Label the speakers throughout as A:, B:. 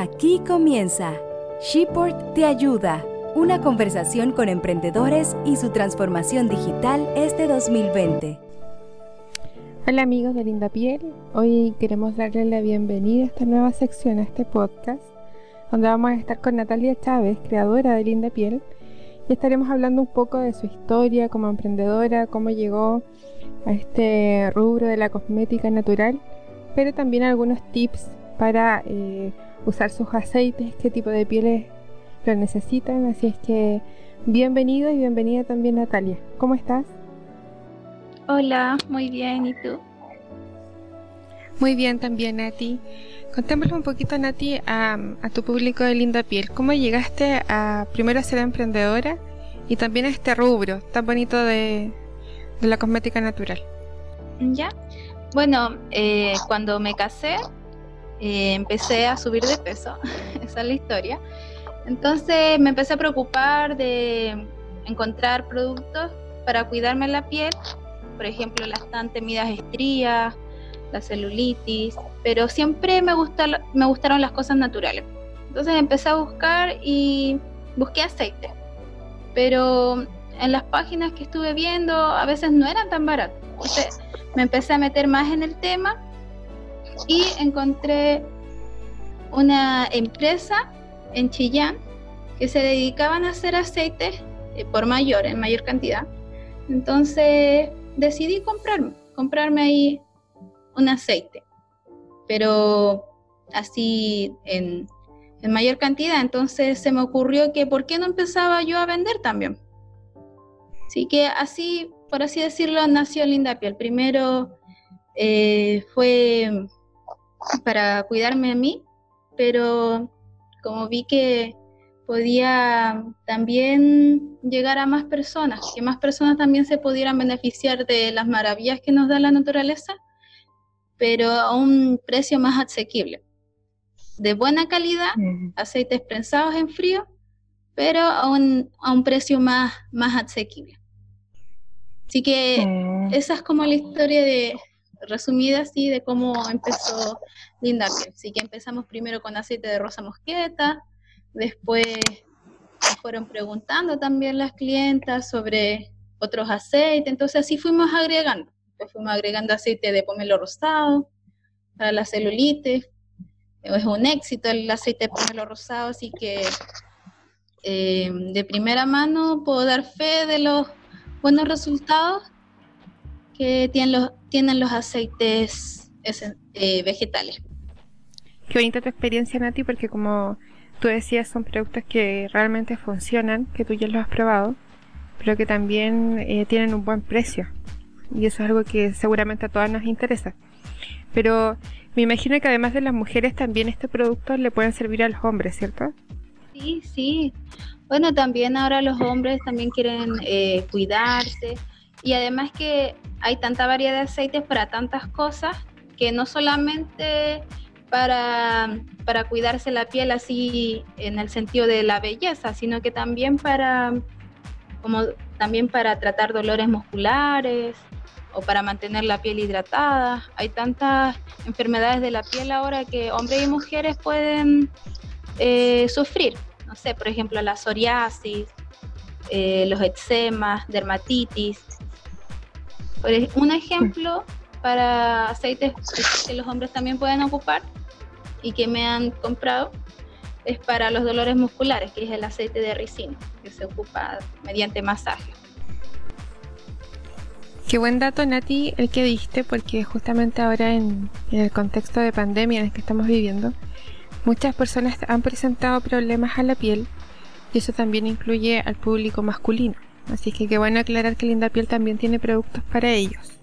A: Aquí comienza. Sheport te ayuda, una conversación con emprendedores y su transformación digital este 2020.
B: Hola amigos de Linda Piel, hoy queremos darle la bienvenida a esta nueva sección, a este podcast, donde vamos a estar con Natalia Chávez, creadora de Linda Piel, y estaremos hablando un poco de su historia como emprendedora, cómo llegó a este rubro de la cosmética natural, pero también algunos tips para eh, usar sus aceites, qué tipo de pieles lo necesitan. Así es que bienvenido y bienvenida también Natalia. ¿Cómo estás?
C: Hola, muy bien. ¿Y tú?
B: Muy bien también, Nati. Contémosle un poquito, Nati, a, a, tu público de Linda Piel. ¿Cómo llegaste a primero a ser emprendedora y también a este rubro tan bonito de, de la cosmética natural?
C: Ya. Bueno, eh, cuando me casé, eh, empecé a subir de peso, esa es la historia. Entonces me empecé a preocupar de encontrar productos para cuidarme la piel, por ejemplo las tan temidas estrías, la celulitis, pero siempre me, me gustaron las cosas naturales. Entonces empecé a buscar y busqué aceite, pero en las páginas que estuve viendo a veces no eran tan baratos. Entonces me empecé a meter más en el tema y encontré una empresa en Chillán que se dedicaban a hacer aceite eh, por mayor, en mayor cantidad. Entonces decidí comprarme, comprarme ahí un aceite, pero así en, en mayor cantidad. Entonces se me ocurrió que por qué no empezaba yo a vender también. Así que así, por así decirlo, nació Linda Piel. Primero eh, fue para cuidarme a mí, pero como vi que podía también llegar a más personas, que más personas también se pudieran beneficiar de las maravillas que nos da la naturaleza, pero a un precio más asequible. De buena calidad, aceites prensados en frío, pero a un, a un precio más, más asequible. Así que esa es como la historia de, resumida así de cómo empezó Linda Piel. Así que empezamos primero con aceite de rosa mosqueta, después fueron preguntando también las clientas sobre otros aceites, entonces así fuimos agregando. Fuimos agregando aceite de pomelo rosado para la celulitis. Es un éxito el aceite de pomelo rosado, así que eh, de primera mano puedo dar fe de los buenos resultados que tienen los, tienen los aceites eh, vegetales.
B: Qué bonita tu experiencia, Nati, porque como tú decías, son productos que realmente funcionan, que tú ya los has probado, pero que también eh, tienen un buen precio. Y eso es algo que seguramente a todas nos interesa. Pero me imagino que además de las mujeres, también estos productos le pueden servir a los hombres, ¿cierto?
C: Sí, sí. Bueno, también ahora los hombres también quieren eh, cuidarse y además que hay tanta variedad de aceites para tantas cosas que no solamente para, para cuidarse la piel así en el sentido de la belleza, sino que también para como también para tratar dolores musculares o para mantener la piel hidratada. Hay tantas enfermedades de la piel ahora que hombres y mujeres pueden eh, sufrir. No sé, por ejemplo, la psoriasis, eh, los eczemas, dermatitis. Un ejemplo para aceites que los hombres también pueden ocupar y que me han comprado es para los dolores musculares, que es el aceite de ricino, que se ocupa mediante masaje.
B: Qué buen dato, Nati, el que diste, porque justamente ahora en, en, el contexto de pandemia en el que estamos viviendo, muchas personas han presentado problemas a la piel y eso también incluye al público masculino. Así que qué bueno aclarar que Linda Piel también tiene productos para ellos.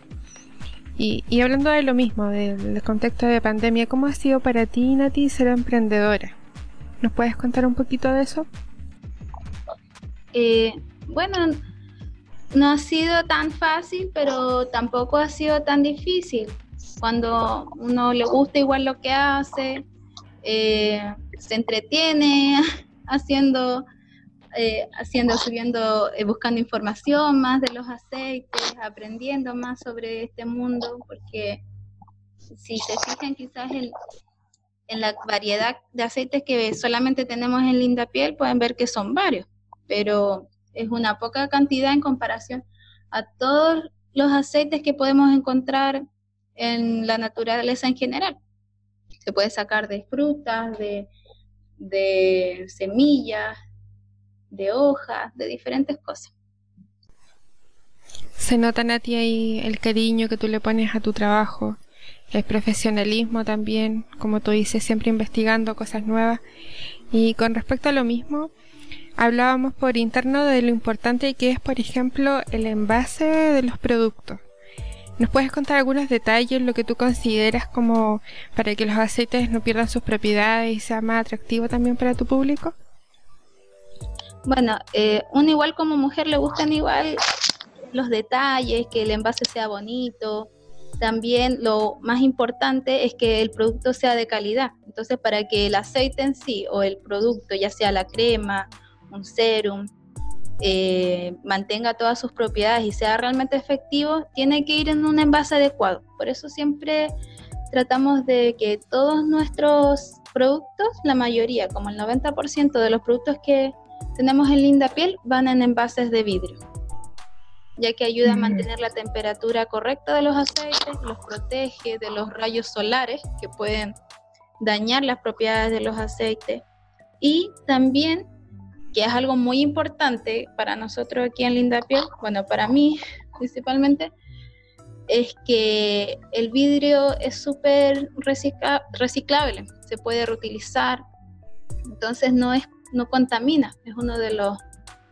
B: Y, y hablando de lo mismo, del, contexto de pandemia, ¿cómo ha sido para ti, Nati, ser emprendedora? ¿Nos puedes contar un poquito de eso?
C: Eh, bueno, no ha sido tan fácil, pero tampoco ha sido tan difícil. Cuando uno le gusta igual lo que hace, eh, se entretiene haciendo eh, haciendo, subiendo, eh, buscando información más de los aceites, aprendiendo más sobre este mundo, porque si se fijan quizás el, en la variedad de aceites que solamente tenemos en Linda Piel, pueden ver que son varios, pero es una poca cantidad en comparación a todos los aceites que podemos encontrar en la naturaleza en general. Se puede sacar de frutas, de, de semillas, de hojas, de diferentes cosas.
B: Se nota, Nati, ahí el cariño que tú le pones a tu trabajo, el profesionalismo también, como tú dices, siempre investigando cosas nuevas. Y con respecto a lo mismo, hablábamos por interno de lo importante que es, por ejemplo, el envase de los productos. ¿Nos puedes contar algunos detalles, lo que tú consideras como para que los aceites no pierdan sus propiedades y sea más atractivo también para tu público?
C: Bueno, eh, uno igual como mujer le gustan igual los detalles, que el envase sea bonito. También lo más importante es que el producto sea de calidad. Entonces, para que el aceite en sí o el producto, ya sea la crema, un serum, eh, mantenga todas sus propiedades y sea realmente efectivo, tiene que ir en un envase adecuado. Por eso siempre tratamos de que todos nuestros productos, la mayoría, como el 90% de los productos que tenemos en Linda Piel, van en envases de vidrio, ya que ayuda a mantener la temperatura correcta de los aceites, los protege de los rayos solares que pueden dañar las propiedades de los aceites. Y también que es algo muy importante para nosotros aquí en Linda Piel, bueno, para mí principalmente, es que el vidrio es súper reciclable, se puede reutilizar, entonces no, es, no contamina, es uno de los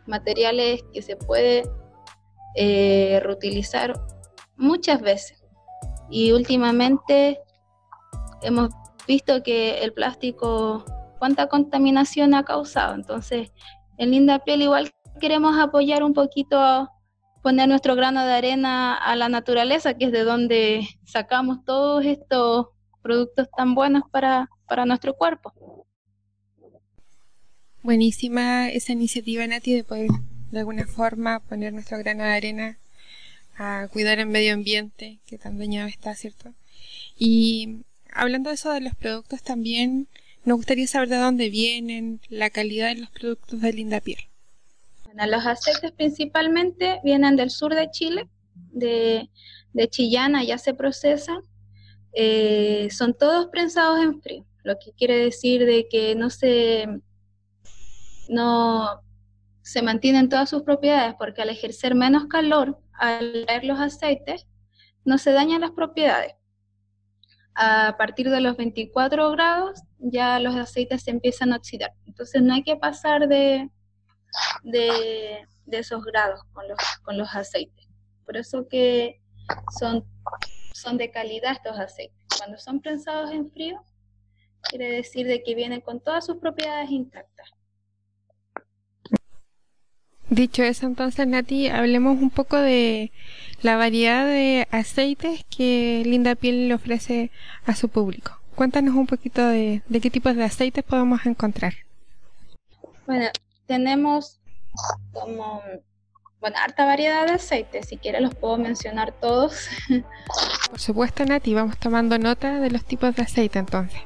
C: materiales que se puede eh, reutilizar muchas veces. Y últimamente hemos visto que el plástico cuánta contaminación ha causado. Entonces, en Linda Piel igual queremos apoyar un poquito, poner nuestro grano de arena a la naturaleza, que es de donde sacamos todos estos productos tan buenos para, para nuestro cuerpo.
B: Buenísima esa iniciativa, Nati, de poder de alguna forma poner nuestro grano de arena a cuidar el medio ambiente, que tan dañado está, ¿cierto? Y hablando de eso de los productos también, nos gustaría saber de dónde vienen, la calidad de los productos de Linda Piel.
C: Bueno, los aceites principalmente vienen del sur de Chile, de, de Chillana, ya se procesan. Eh, son todos prensados en frío, lo que quiere decir de que no se, no se mantienen todas sus propiedades porque al ejercer menos calor al leer los aceites, no se dañan las propiedades a partir de los 24 grados ya los aceites se empiezan a oxidar. Entonces no hay que pasar de, de, esos grados con los, con los aceites. Por eso que son, son de calidad estos aceites. Cuando son prensados en frío, quiere decir de que vienen con todas sus propiedades intactas.
B: Dicho eso, entonces, Nati, hablemos un poco de la variedad de aceites que Linda Piel le ofrece a su público. Cuéntanos un poquito de, qué tipos de aceites podemos encontrar.
C: Bueno, tenemos como, bueno, harta variedad de aceites. Si quieres los puedo mencionar todos.
B: Por supuesto, Nati, vamos tomando nota de los tipos de aceite entonces.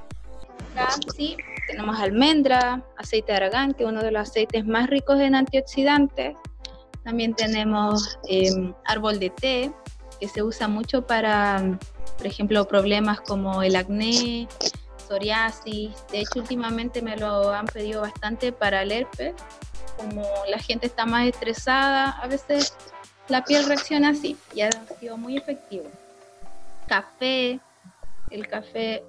C: Sí, tenemos almendra, aceite de argán, que es uno de los aceites más ricos en antioxidantes. También tenemos em, árbol de té, que se usa mucho para, por ejemplo, problemas como el acné, psoriasis. De hecho, últimamente me lo han pedido bastante para el herpes. Como la gente está más estresada, a veces la piel reacciona así y ha sido muy efectivo. Café, el café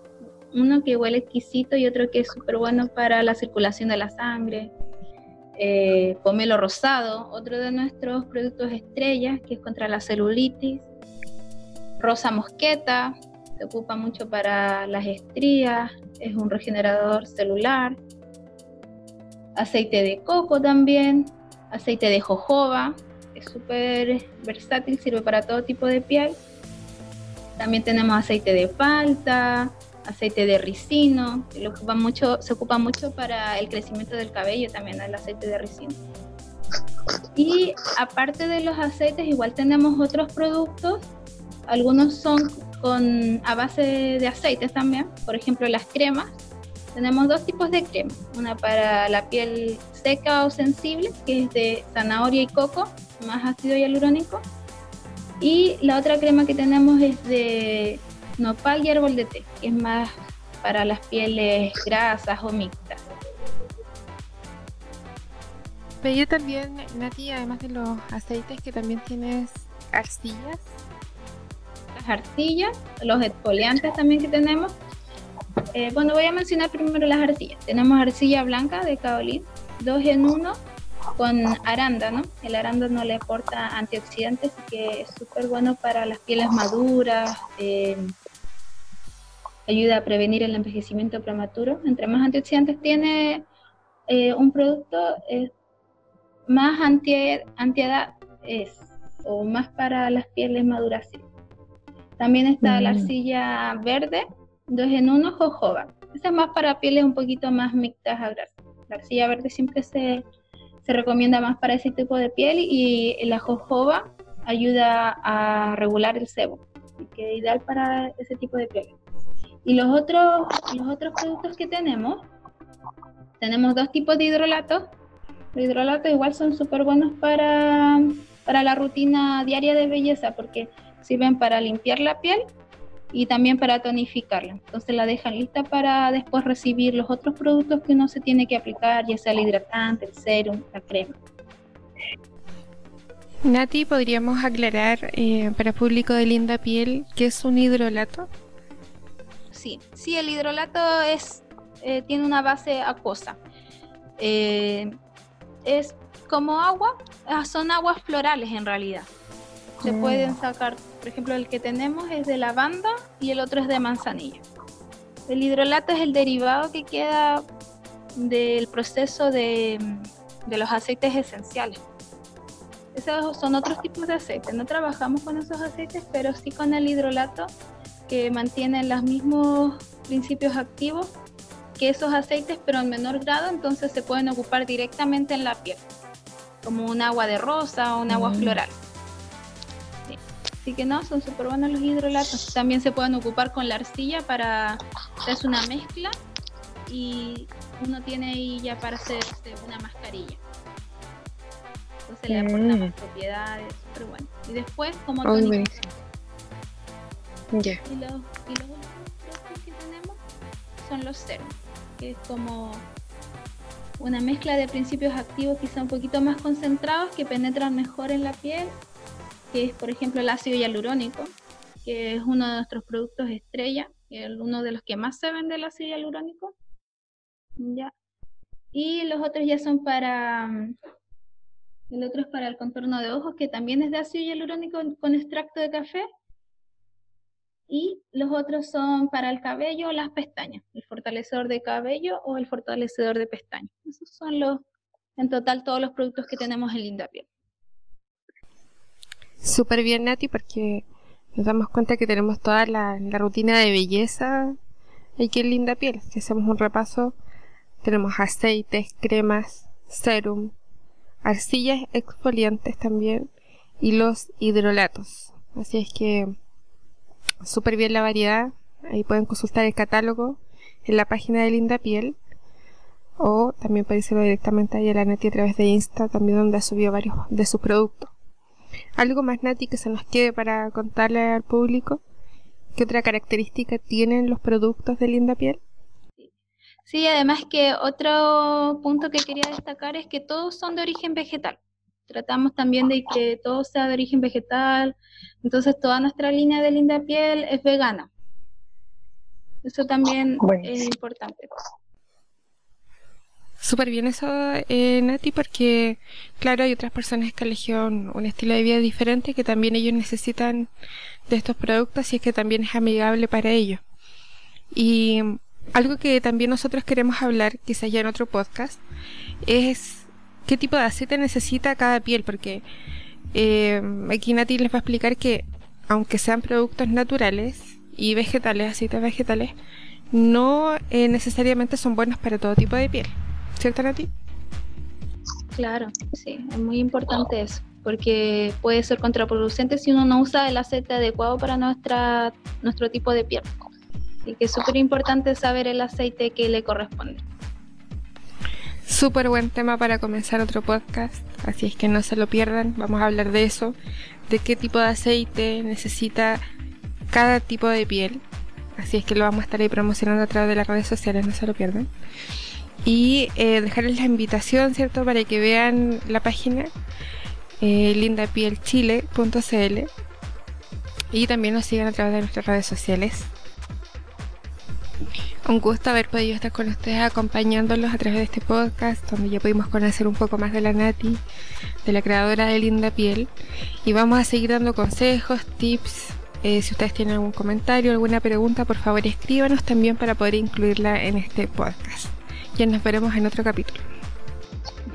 C: uno que huele exquisito y otro que es súper bueno para la circulación de la sangre. Eh, pomelo rosado, otro de nuestros productos estrellas, que es contra la celulitis. Rosa mosqueta, se ocupa mucho para las estrías, es un regenerador celular. Aceite de coco también, aceite de jojoba, es súper versátil, sirve para todo tipo de piel. También tenemos aceite de palta, aceite de ricino, que ocupa mucho, se ocupa mucho para el crecimiento del cabello también el aceite de ricino. Y aparte de los aceites, igual tenemos otros productos. Algunos son con, a base de aceites también, por ejemplo las cremas. tenemos dos tipos de crema, una para la piel seca o sensible, que es de zanahoria y coco, más ácido hialurónico, y la otra crema que tenemos es de nopal y árbol de té, que es más para las pieles grasas o mixtas.
B: Veía también, Nati, además de los aceites, que también tienes arcillas.
C: Las arcillas, los exfoliantes también que tenemos. Eh, bueno, voy a mencionar primero las arcillas. Tenemos arcilla blanca de Kaolin, dos en uno con arándano. El arándano le aporta antioxidantes, que es súper bueno para las pieles maduras, eh, ayuda a prevenir el envejecimiento prematuro. Entre más antioxidantes tiene eh, un producto, más anti, antiedad es, o más para las pieles maduras. También está la mm. arcilla verde, dos en uno, jojoba. Esa es más para pieles un poquito más mixtas a grasa. La arcilla verde siempre se, se recomienda más para ese tipo de piel y la jojoba ayuda a regular el sebo, así que ideal para ese tipo de piel. Y los otros, los otros productos que tenemos, tenemos dos tipos de hidrolatos. Los hidrolatos igual son súper buenos para, para la rutina diaria de belleza porque sirven para limpiar la piel y también para tonificarla. Entonces la dejan lista para después recibir los otros productos que uno se tiene que aplicar, ya sea el hidratante, el serum, la crema.
B: Nati, ¿podríamos aclarar eh, para público de linda piel qué es un hidrolato?
C: Sí, sí, el hidrolato es, eh, tiene una base acuosa. Eh, es como agua, ah, son aguas florales en realidad. Se mm. pueden sacar por ejemplo, el que tenemos es de lavanda y el otro es de manzanilla. El hidrolato es el derivado que queda del proceso de, los aceites esenciales. Esos son otros tipos de aceites. No trabajamos con esos aceites, pero sí con el hidrolato que mantiene los mismos principios activos que esos aceites, pero en menor grado, entonces se pueden ocupar directamente en la piel, como un agua de rosa o un agua mm. floral. Así que no, son súper buenos los hidrolatos. También se pueden ocupar con la arcilla para hacer una mezcla y uno tiene ahí ya para hacerse una mascarilla. Entonces le aporta más propiedades, súper bueno. Y después, como
B: oh,
C: Y los, y los últimos que tenemos son los serums, que es como una mezcla de principios activos quizá un poquito más concentrados que penetran mejor en la piel que es por ejemplo el ácido hialurónico, que es uno de nuestros productos estrella, uno de los que más se vende el ácido hialurónico. Ya. Y los otros ya son para el otro es para el contorno de ojos, que también es de ácido hialurónico con extracto de café. Y los otros son para el cabello o las pestañas, el fortalecedor de cabello o el fortalecedor de pestañas. Esos son los, en total, todos los productos que tenemos en Linda Piel
B: súper bien, Nati, porque nos damos cuenta que tenemos toda la, rutina de belleza aquí en Linda Piel. Si hacemos un repaso, tenemos aceites, cremas, serum, arcillas exfoliantes también y los hidrolatos. Así es que súper bien la variedad. Ahí pueden consultar el catálogo en la página de Linda Piel. O también pueden hacerlo directamente a la Nati a través de Insta, también donde ha subido varios de sus productos. ¿Algo más, Nati, que se nos quede para contarle al público? ¿Qué otra característica tienen los productos de Linda Piel?
C: Sí, además que otro punto que quería destacar es que todos son de origen vegetal. Tratamos también de que todo sea de origen vegetal, entonces toda nuestra línea de Linda Piel es vegana. Eso también es importante.
B: Súper bien eso, eh, Nati, porque claro, hay otras personas que eligieron un estilo de vida diferente que también ellos necesitan de estos productos y es que también es amigable para ellos. Y algo que también nosotros queremos hablar, quizás ya en otro podcast, es qué tipo de aceite necesita cada piel, porque eh, aquí Nati les va a explicar que aunque sean productos naturales y vegetales, aceites vegetales, no eh, necesariamente son buenos para todo tipo de piel. ¿cierto, Nati?
C: Claro, sí, es muy importante eso, porque puede ser contraproducente si uno no usa el aceite adecuado para nuestra, nuestro tipo de piel. Así que es súper importante saber el aceite que le corresponde.
B: Súper buen tema para comenzar otro podcast, así es que no se lo pierdan, vamos a hablar de eso, de qué tipo de aceite necesita cada tipo de piel, así es que lo vamos a estar ahí promocionando a través de las redes sociales, no se lo pierdan. Y eh, dejarles la invitación, ¿cierto?, para que vean la página eh, lindapielchile.cl y también nos sigan a través de nuestras redes sociales. Un gusto haber podido estar con ustedes acompañándolos a través de este podcast, donde ya pudimos conocer un poco más de la Nati, de la creadora de Linda Piel. Y vamos a seguir dando consejos, tips. Eh, si ustedes tienen algún comentario, alguna pregunta, por favor escríbanos también para poder incluirla en este podcast. Ya nos veremos en otro capítulo.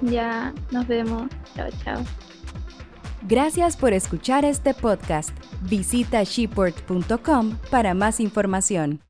C: Ya, nos vemos. Chao, chao.
A: Gracias por escuchar este podcast. Visita sheport.com para más información.